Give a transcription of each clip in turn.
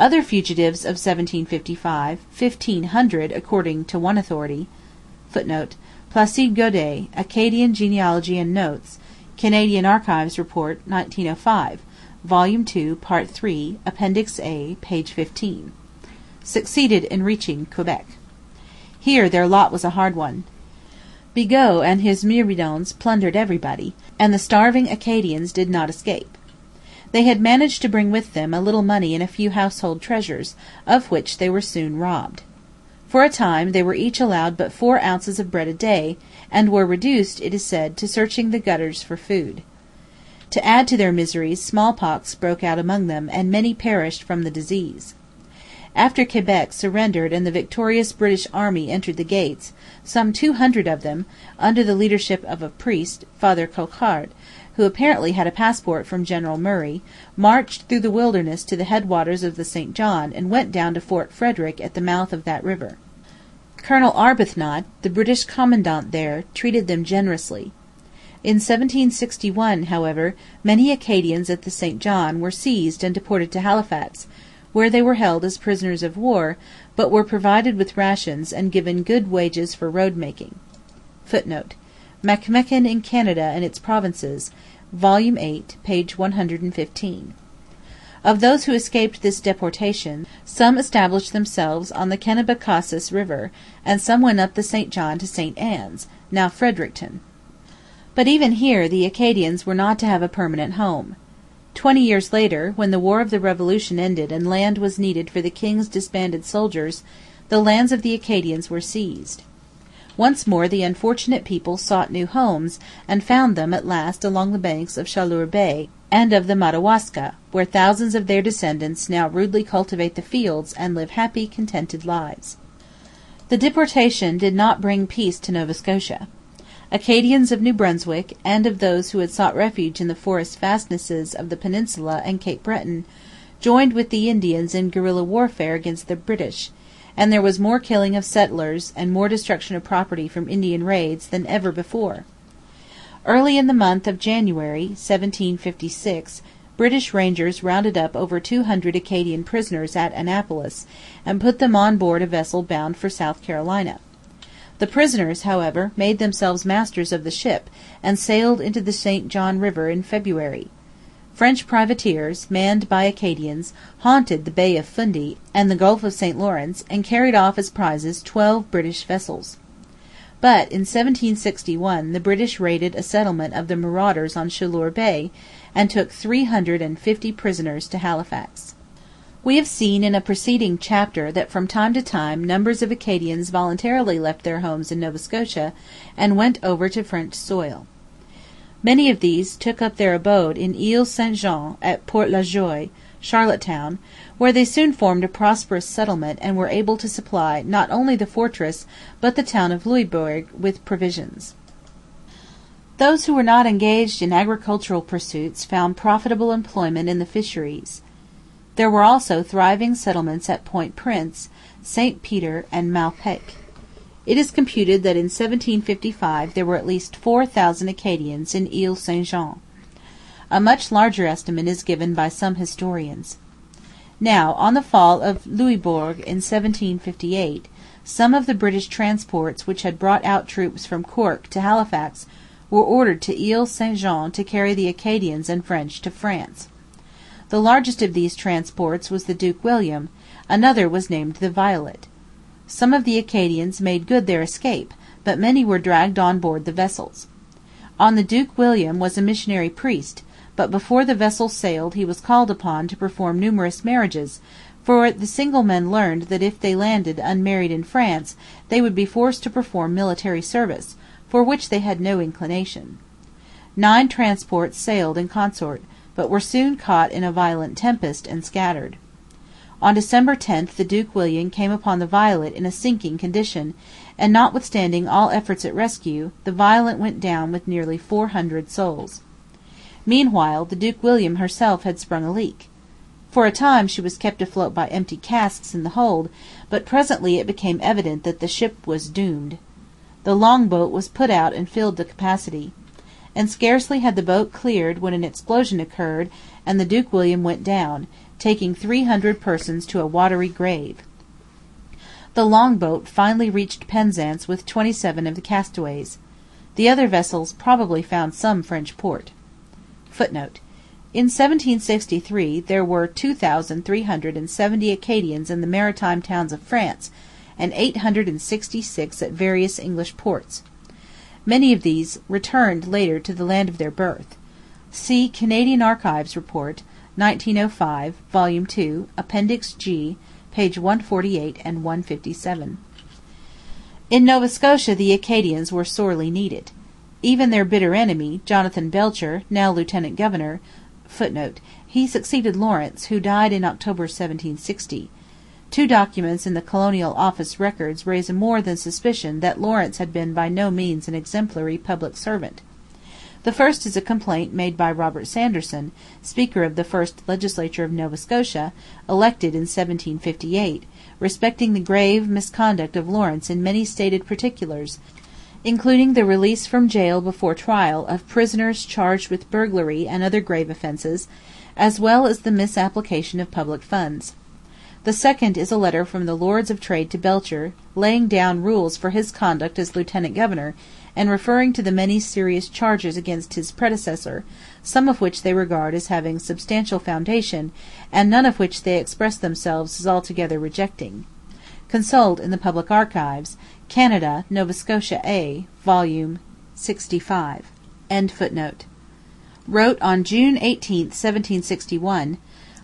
Other fugitives of 1755, fifteen hundred according to one authority, [Footnote: Placide Gaudet, Acadian Genealogy and Notes (Canadian Archives Report, 1905), vol. ii, part iii, Appendix A, p. 15.] succeeded in reaching Quebec. Here their lot was a hard one. Bigot and his myrmidons plundered everybody, and the starving Acadians did not escape. They had managed to bring with them a little money and a few household treasures, of which they were soon robbed. For a time they were each allowed but four ounces of bread a day, and were reduced, it is said, to searching the gutters for food. To add to their miseries smallpox broke out among them and many perished from the disease. After Quebec surrendered and the victorious British army entered the gates, some two hundred of them, under the leadership of a priest, Father Coquart, who apparently had a passport from General Murray, marched through the wilderness to the head waters of the St John and went down to Fort Frederick at the mouth of that river. Colonel Arbuthnot, the British commandant there, treated them generously. In 1761, however, many Acadians at the St John were seized and deported to Halifax, where they were held as prisoners of war, but were provided with rations and given good wages for road making. [Footnote: Macmechan in Canada and its Provinces, vol. viii, p. 115.] Of those who escaped this deportation, some established themselves on the Kennebecassis river, and some went up the St John to St Anne's, now Fredericton. But even here the Acadians were not to have a permanent home. Twenty years later, when the War of the Revolution ended and land was needed for the king's disbanded soldiers, the lands of the Acadians were seized. Once more the unfortunate people sought new homes, and found them at last along the banks of Chaleur Bay and of the Madawaska, where thousands of their descendants now rudely cultivate the fields and live happy, contented lives. The deportation did not bring peace to Nova Scotia. Acadians of New Brunswick, and of those who had sought refuge in the forest fastnesses of the peninsula and Cape Breton, joined with the Indians in guerilla warfare against the British; and there was more killing of settlers and more destruction of property from Indian raids than ever before. Early in the month of January 1756 British rangers rounded up over two hundred Acadian prisoners at Annapolis, and put them on board a vessel bound for South Carolina. The prisoners, however, made themselves masters of the ship, and sailed into the St John river in February. French privateers, manned by Acadians, haunted the Bay of Fundy and the Gulf of St Lawrence, and carried off as prizes twelve British vessels. But in 1761 the British raided a settlement of the marauders on Chaleur Bay, and took three hundred and fifty prisoners to Halifax. We have seen in a preceding chapter that from time to time numbers of Acadians voluntarily left their homes in Nova Scotia and went over to French soil. Many of these took up their abode in Ile St Jean, at Port la Joie (Charlottetown), where they soon formed a prosperous settlement and were able to supply not only the fortress but the town of Louisbourg with provisions. Those who were not engaged in agricultural pursuits found profitable employment in the fisheries. There were also thriving settlements at Point Prince, St Peter, and Malpeque. It is computed that in 1755 there were at least four thousand Acadians in Ile St Jean. A much larger estimate is given by some historians. Now, on the fall of Louisbourg in 1758, some of the British transports which had brought out troops from Cork to Halifax were ordered to Ile St Jean to carry the Acadians and French to France. The largest of these transports was the Duke William; another was named the Violet. Some of the Acadians made good their escape, but many were dragged on board the vessels. On the Duke William was a missionary priest, but before the vessel sailed he was called upon to perform numerous marriages, for the single men learned that if they landed unmarried in France they would be forced to perform military service, for which they had no inclination. Nine transports sailed in consort but were soon caught in a violent tempest and scattered. On December 10 the Duke William came upon the Violet in a sinking condition, and notwithstanding all efforts at rescue, the Violet went down with nearly four hundred souls. Meanwhile the Duke William herself had sprung a leak. For a time she was kept afloat by empty casks in the hold, but presently it became evident that the ship was doomed. The long boat was put out and filled to capacity and scarcely had the boat cleared when an explosion occurred and the Duke William went down, taking three hundred persons to a watery grave. The long boat finally reached Penzance with twenty seven of the castaways. The other vessels probably found some French port. [Footnote: In 1763 there were two thousand three hundred and seventy Acadians in the maritime towns of France, and eight hundred and sixty six at various English ports. Many of these returned later to the land of their birth. See Canadian Archives Report, 1905, vol. ii, Appendix G, pp. 148 and 157.] In Nova Scotia the Acadians were sorely needed. Even their bitter enemy, Jonathan Belcher, now lieutenant governor, [Footnote: He succeeded Lawrence, who died in October 1760. Two documents in the Colonial Office Records raise more than suspicion that Lawrence had been by no means an exemplary public servant. The first is a complaint made by Robert Sanderson, speaker of the first legislature of Nova Scotia, elected in 1758, respecting the grave misconduct of Lawrence in many stated particulars, including the release from gaol before trial of prisoners charged with burglary and other grave offences, as well as the misapplication of public funds. The second is a letter from the Lords of Trade to Belcher, laying down rules for his conduct as lieutenant governor, and referring to the many serious charges against his predecessor, some of which they regard as having substantial foundation, and none of which they express themselves as altogether rejecting. Consult in the Public Archives, Canada, Nova Scotia A, vol. lxv.] wrote on June 18, 1761: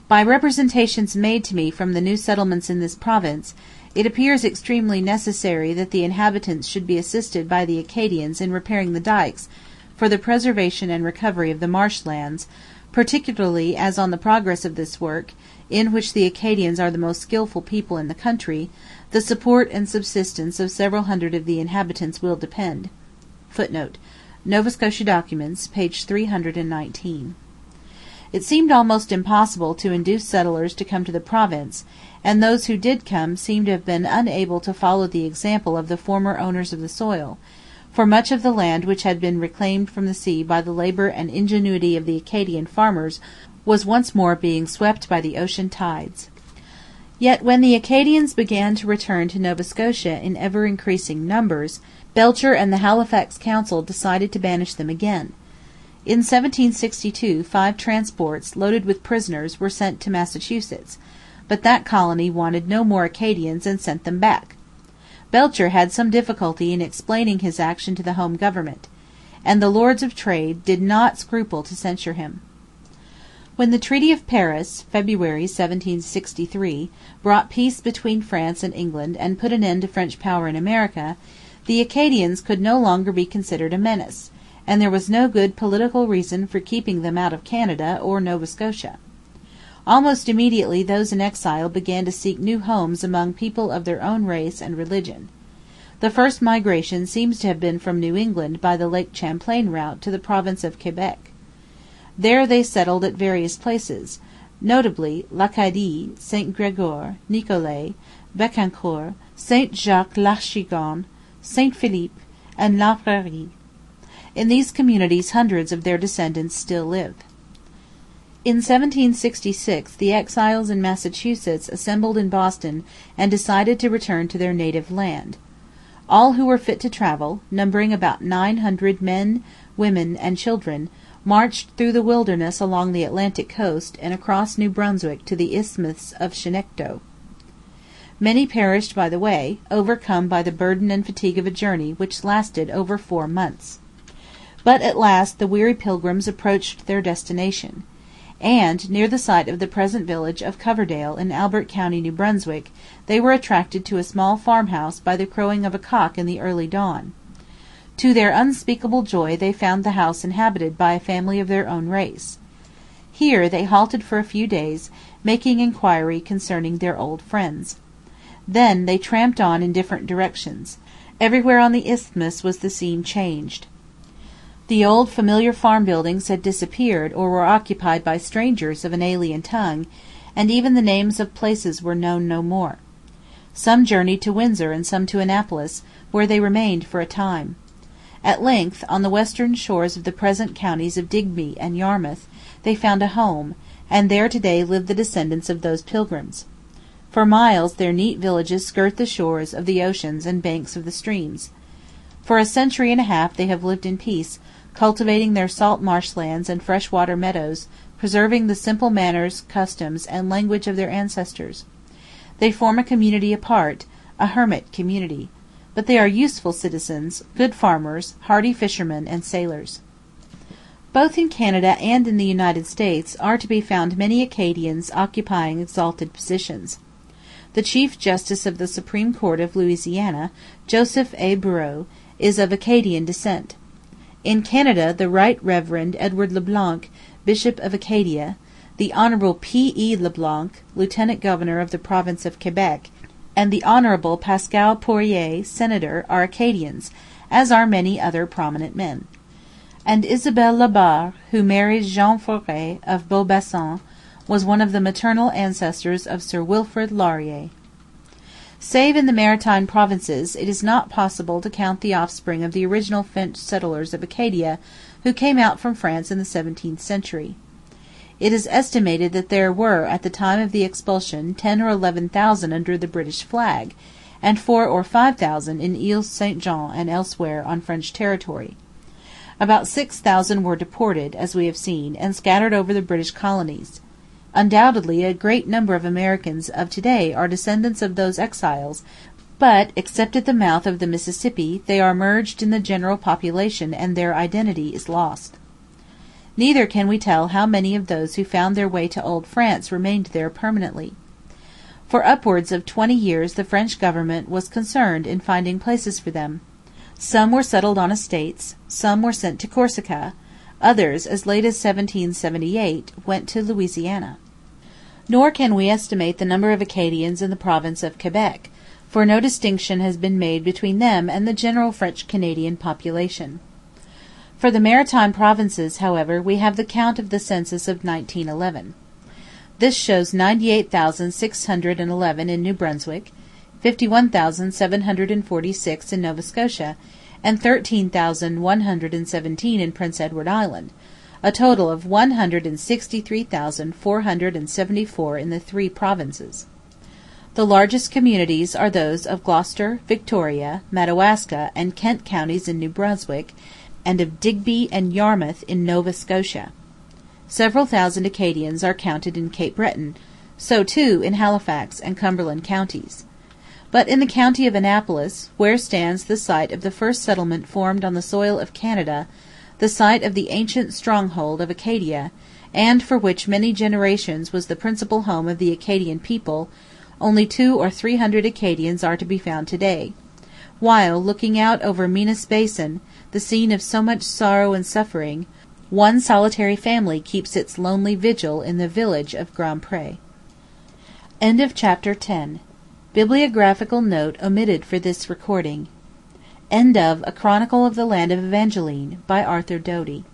'By representations made to me from the new settlements in this province, it appears extremely necessary that the inhabitants should be assisted by the Acadians in repairing the dykes for the preservation and recovery of the marsh lands, particularly as on the progress of this work, in which the Acadians are the most skilful people in the country, the support and subsistence of several hundred of the inhabitants will depend.' [Footnote: Nova Scotia Documents, p. 319.] It seemed almost impossible to induce settlers to come to the province, and those who did come seem to have been unable to follow the example of the former owners of the soil, for much of the land which had been reclaimed from the sea by the labour and ingenuity of the Acadian farmers was once more being swept by the ocean tides. Yet when the Acadians began to return to Nova Scotia in ever increasing numbers, Belcher and the Halifax Council decided to banish them again. In 1762 five transports, loaded with prisoners, were sent to Massachusetts, but that colony wanted no more Acadians and sent them back. Belcher had some difficulty in explaining his action to the home government. And the Lords of Trade did not scruple to censure him. When the Treaty of Paris (February 1763) brought peace between France and England and put an end to French power in America, the Acadians could no longer be considered a menace, and there was no good political reason for keeping them out of Canada or Nova Scotia. Almost immediately those in exile began to seek new homes among people of their own race and religion. The first migration seems to have been from New England by the Lake Champlain route to the province of Quebec. There they settled at various places, notably L'Acadie, St Gregoire, Nicolet, Becancour, St Jacques l'Achigan, St Philippe, and La Prairie. In these communities hundreds of their descendants still live. In 1766 the exiles in Massachusetts assembled in Boston and decided to return to their native land. All who were fit to travel, numbering about nine hundred men, women, and children, marched through the wilderness along the Atlantic coast and across New Brunswick to the Isthmus of Chignecto. Many perished by the way, overcome by the burden and fatigue of a journey which lasted over four months. But at last the weary pilgrims approached their destination and, near the site of the present village of Coverdale in Albert county, New Brunswick, they were attracted to a small farmhouse by the crowing of a cock in the early dawn. To their unspeakable joy they found the house inhabited by a family of their own race. Here they halted for a few days, making inquiry concerning their old friends. Then they tramped on in different directions. Everywhere on the isthmus was the scene changed. The old familiar farm buildings had disappeared or were occupied by strangers of an alien tongue, and even the names of places were known no more. Some journeyed to Windsor and some to Annapolis, where they remained for a time. At length, on the western shores of the present counties of Digby and Yarmouth, they found a home, and there to day live the descendants of those pilgrims. For miles their neat villages skirt the shores of the oceans and banks of the streams. For a century and a half they have lived in peace, cultivating their salt marsh lands and fresh water meadows, preserving the simple manners, customs, and language of their ancestors. They form a community apart, a hermit community. But they are useful citizens, good farmers, hardy fishermen, and sailors. Both in Canada and in the United States are to be found many Acadians occupying exalted positions. The Chief Justice of the Supreme Court of Louisiana, Joseph A. Breaux, is of Acadian descent. In Canada the Right Reverend Edward Le Blanc, Bishop of Acadia, the Hon. P. E. Le Blanc, Lieutenant Governor of the Province of Quebec, and the Hon. Pascal Poirier, Senator, are Acadians, as are many other prominent men. And Isabelle La Barre, who married Jean Foret, of Beaubassin, was one of the maternal ancestors of Sir Wilfrid Laurier. Save in the Maritime Provinces, it is not possible to count the offspring of the original French settlers of Acadia who came out from France in the seventeenth century. It is estimated that there were at the time of the expulsion ten or eleven thousand under the British flag, and four or five thousand in Ile St Jean and elsewhere on French territory. About six thousand were deported, as we have seen, and scattered over the British colonies. Undoubtedly a great number of Americans of to day are descendants of those exiles, but, except at the mouth of the Mississippi, they are merged in the general population and their identity is lost. Neither can we tell how many of those who found their way to Old France remained there permanently. For upwards of twenty years the French government was concerned in finding places for them. Some were settled on estates, some were sent to Corsica, others, as late as 1778, went to Louisiana. Nor can we estimate the number of Acadians in the province of Quebec, for no distinction has been made between them and the general French Canadian population. For the Maritime Provinces, however, we have the count of the census of 1911. This shows 98,611 in New Brunswick, 51,746 in Nova Scotia, and 13,117 in Prince Edward Island a total of 163,474 in the three provinces. The largest communities are those of Gloucester, Victoria, Madawaska, and Kent counties in New Brunswick, and of Digby and Yarmouth in Nova Scotia. Several thousand Acadians are counted in Cape Breton, so too in Halifax and Cumberland counties. But in the county of Annapolis, where stands the site of the first settlement formed on the soil of Canada, the site of the ancient stronghold of Acadia, and for which many generations was the principal home of the Acadian people, only two or three hundred Acadians are to be found to day; while, looking out over Minas Basin, the scene of so much sorrow and suffering, one solitary family keeps its lonely vigil in the village of Grand Pre. End of chapter XI. Bibliographical Note omitted for this recording. End of A Chronicle of the Land of Evangeline, by Arthur Doughty.